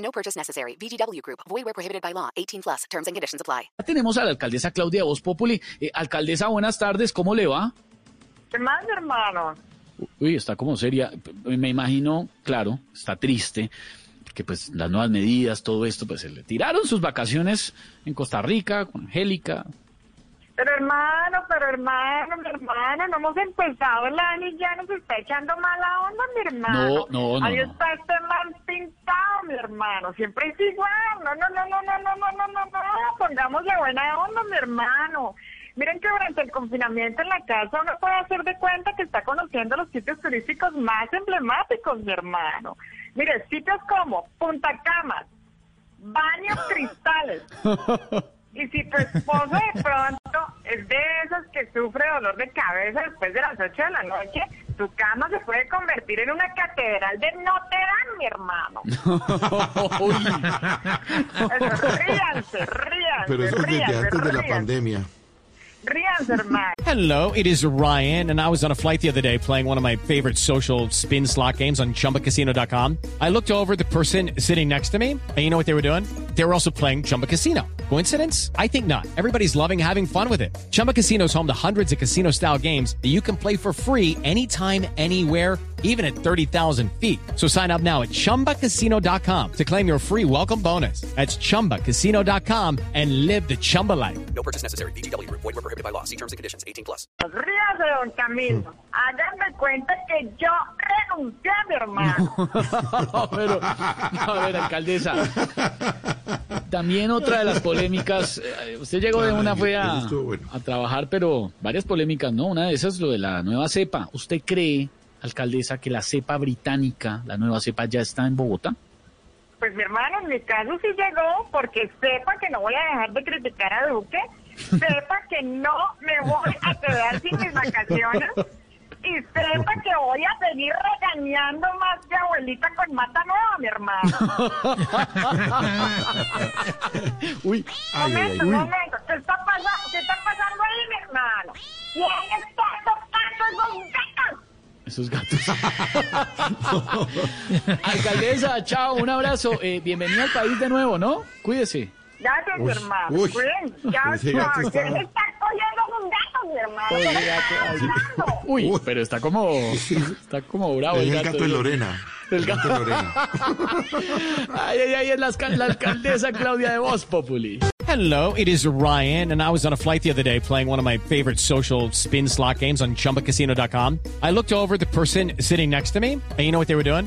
No purchase necessary. VGW Group. Void where prohibited by law. 18 plus. Terms and conditions apply. Tenemos a la alcaldesa Claudia Voz Populi. Eh, alcaldesa, buenas tardes. ¿Cómo le va? ¿Qué más, hermano? Uy, está como seria. Me imagino, claro, está triste. Porque pues las nuevas medidas, todo esto, pues se le tiraron sus vacaciones en Costa Rica con Angélica. Pero hermano, pero hermano, mi hermano, no hemos empezado el año y ya nos está echando mala onda, mi hermano. No, no, no, Ahí no. está este hermano. Siempre es igual. No, no, no, no, no, no, no, no, no, no. Pongámosle buena onda, mi hermano. Miren que durante el confinamiento en la casa uno puede hacer de cuenta que está conociendo los sitios turísticos más emblemáticos, mi hermano. Mire, sitios como Punta Camas, Baños Cristales. Y si tu esposo de pronto es de esos que sufre dolor de cabeza después de las 8 de la noche, tu cama se puede convertir en una catedral de Notre Dame, mi hermano. Eso, ríanse, ríanse, Pero eso es desde ríanse, antes de la pandemia. Ríanse, hermano. Hello, it is Ryan, and I was on a flight the other day playing one of my favorite social spin slot games on chumbacasino.com. I looked over at the person sitting next to me, and you know what they were doing? They were also playing Chumba Casino. Coincidence? I think not. Everybody's loving having fun with it. Chumba Casino is home to hundreds of casino style games that you can play for free anytime, anywhere even at 30,000 feet. So sign up now at ChumbaCasino.com to claim your free welcome bonus. That's ChumbaCasino.com and live the Chumba life. No purchase necessary. VGW Group. Void where prohibited by law. See terms and conditions. 18 plus. Ríase, don Camilo. Háganme ah, cuenta que yo renuncié, mi hermano. Pero, a ver, alcaldesa. También otra de las polémicas. eh, Usted llegó de una, fue a, trabajar, pero varias polémicas, ¿no? Una de esas es lo de la nueva cepa. ¿Usted cree, alcaldesa, que la cepa británica, la nueva cepa, ya está en Bogotá? Pues mi hermano, en mi caso sí llegó porque sepa que no voy a dejar de criticar a Duque, sepa que no me voy a quedar sin mis vacaciones y sepa que voy a seguir regañando más abuelita con mata nueva, mi hermano. Uy, Ay, ay, Momento, ay. momento, ¿qué está, pasando? ¿qué está pasando ahí, mi hermano? ¿Quién está tocando esos gatos? esos gatos. alcaldesa, chao, un abrazo. Eh, bienvenida al país de nuevo, ¿no? Cuídese. Gracias, mi hermano. uy. Cuídense. Ya, Ese gato no, está- ¿quién está cogiendo un gato, mi hermano? Oye, ¿Qué está gato, ay. Uy, Uy. pero está como, está como bravo Es el el gato. gato de Lorena. El El gato de Lorena. Ay, ay, ay, es la, la alcaldesa Claudia de Voz Populi. Hello, it is Ryan, and I was on a flight the other day playing one of my favorite social spin slot games on chumbacasino.com. I looked over at the person sitting next to me, and you know what they were doing?